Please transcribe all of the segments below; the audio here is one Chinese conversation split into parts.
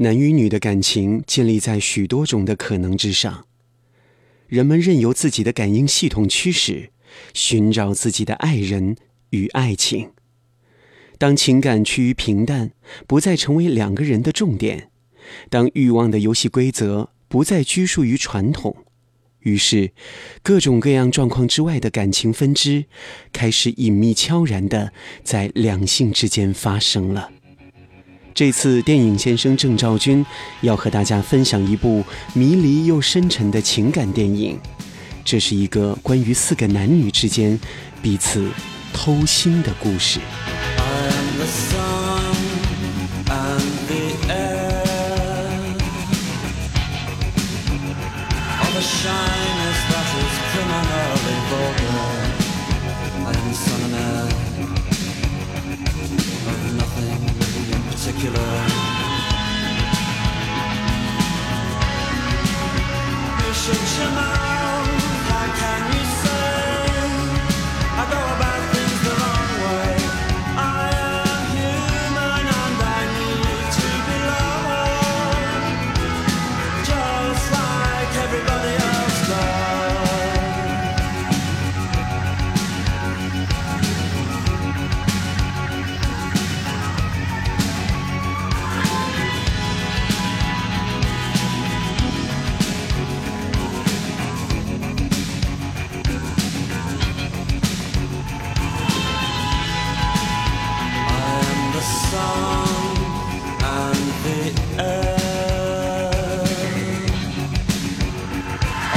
男与女的感情建立在许多种的可能之上，人们任由自己的感应系统驱使，寻找自己的爱人与爱情。当情感趋于平淡，不再成为两个人的重点；当欲望的游戏规则不再拘束于传统，于是各种各样状况之外的感情分支，开始隐秘悄然的在两性之间发生了。这次电影先生郑兆军要和大家分享一部迷离又深沉的情感电影，这是一个关于四个男女之间彼此偷心的故事。the air.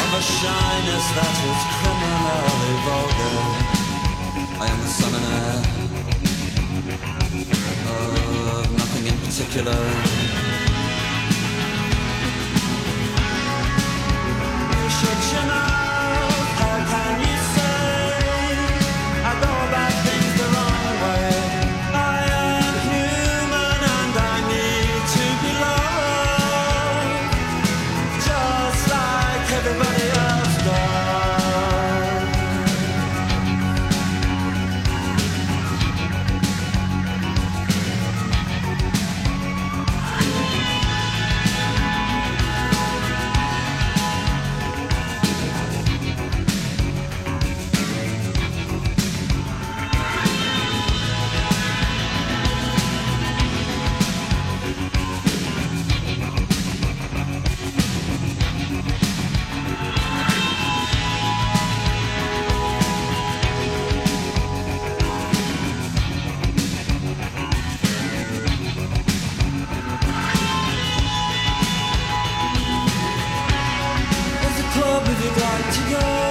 Of a shyness that is criminally vulgar. I am the summoner Of nothing in particular. with you got to go.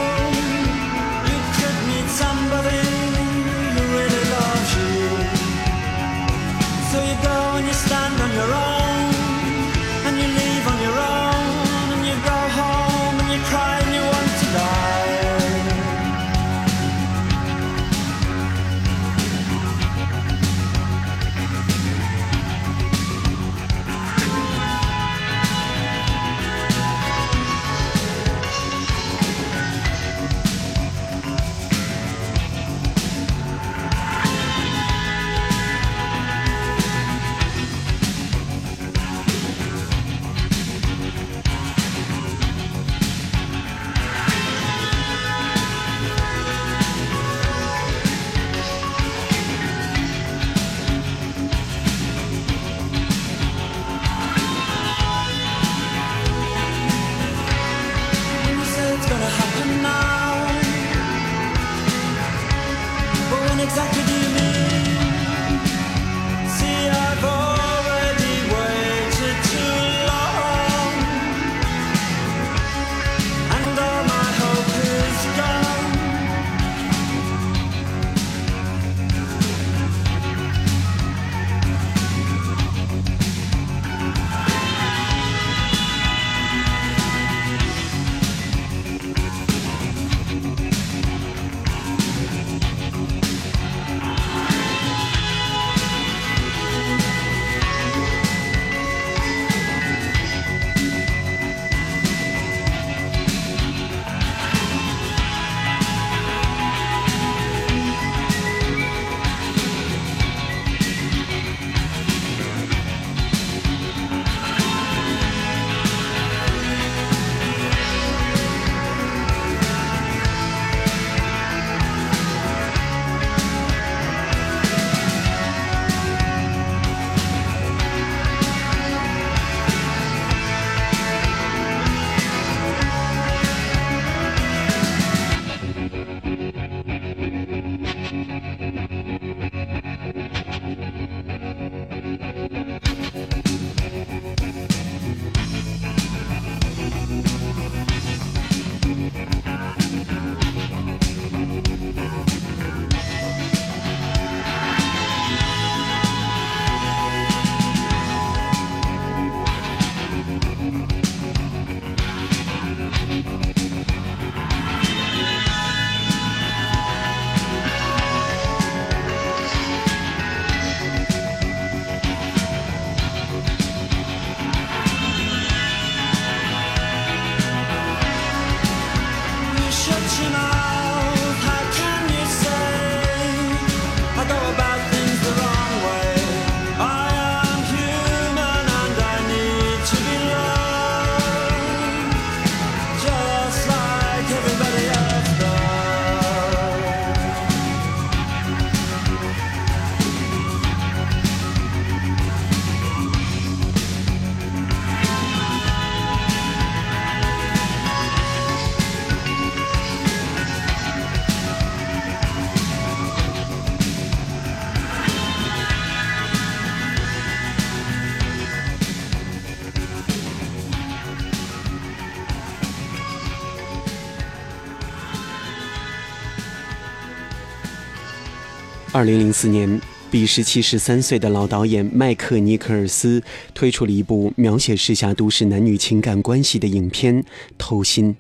二零零四年，彼时七十三岁的老导演麦克尼克尔斯推出了一部描写时下都市男女情感关系的影片《偷心》。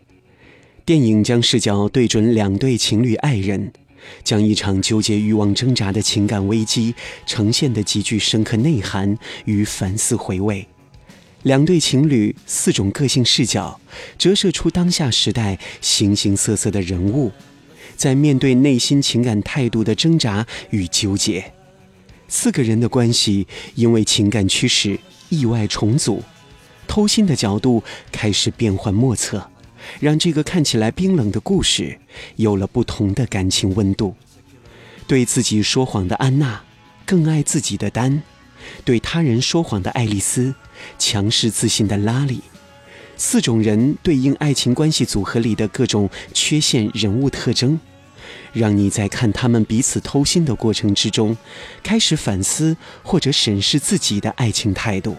电影将视角对准两对情侣爱人，将一场纠结欲望挣扎的情感危机呈现的极具深刻内涵与反思回味。两对情侣四种个性视角，折射出当下时代形形色色的人物。在面对内心情感态度的挣扎与纠结，四个人的关系因为情感驱使意外重组，偷心的角度开始变幻莫测，让这个看起来冰冷的故事有了不同的感情温度。对自己说谎的安娜，更爱自己的丹；对他人说谎的爱丽丝，强势自信的拉里。四种人对应爱情关系组合里的各种缺陷人物特征。让你在看他们彼此偷心的过程之中，开始反思或者审视自己的爱情态度。《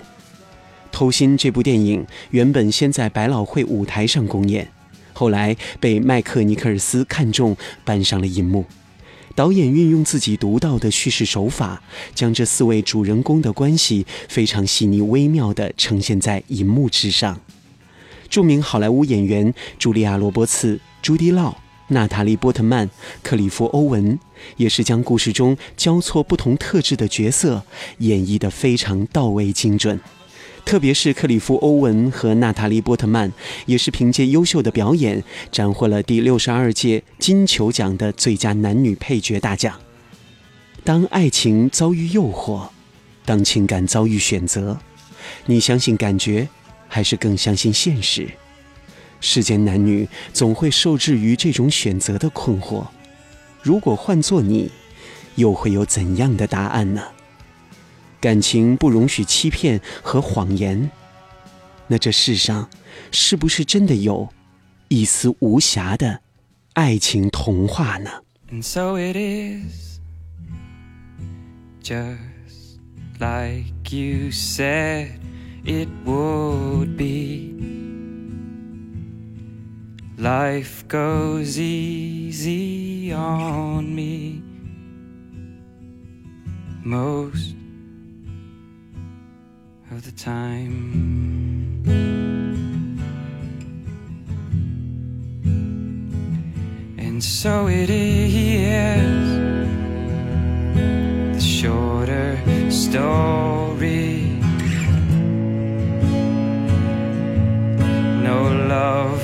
偷心》这部电影原本先在百老汇舞台上公演，后来被麦克尼克尔斯看中，搬上了银幕。导演运用自己独到的叙事手法，将这四位主人公的关系非常细腻微妙地呈现在银幕之上。著名好莱坞演员茱莉亚·罗伯茨、朱迪·劳。娜塔莉·波特曼、克里夫·欧文也是将故事中交错不同特质的角色演绎得非常到位精准，特别是克里夫·欧文和娜塔莉·波特曼，也是凭借优秀的表演斩获了第六十二届金球奖的最佳男女配角大奖。当爱情遭遇诱惑，当情感遭遇选择，你相信感觉，还是更相信现实？世间男女总会受制于这种选择的困惑，如果换做你，又会有怎样的答案呢？感情不容许欺骗和谎言，那这世上是不是真的有一丝无瑕的爱情童话呢？just like you said？Life goes easy on me most of the time. And so it is the shorter story.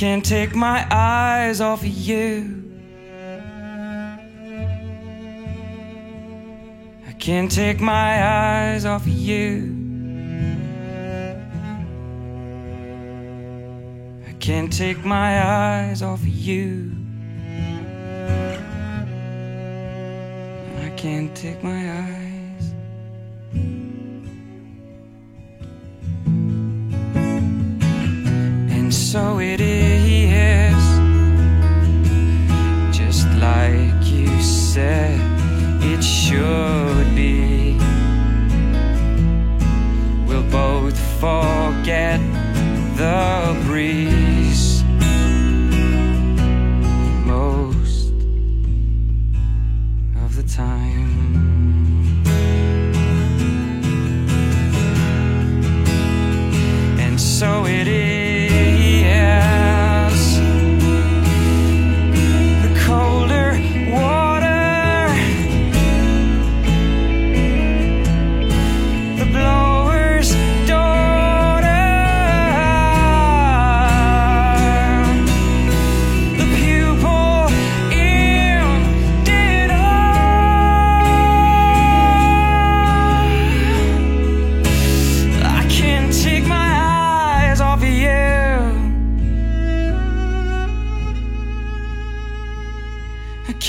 Can't take my eyes off of you. I can't take my eyes off of you. I can't take my eyes off of you. I can't take my eyes. And so it is.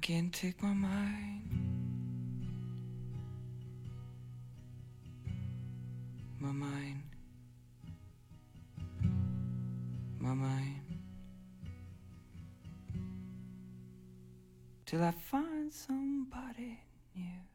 Can't take my mind. My mind. My mind. Till I find somebody new.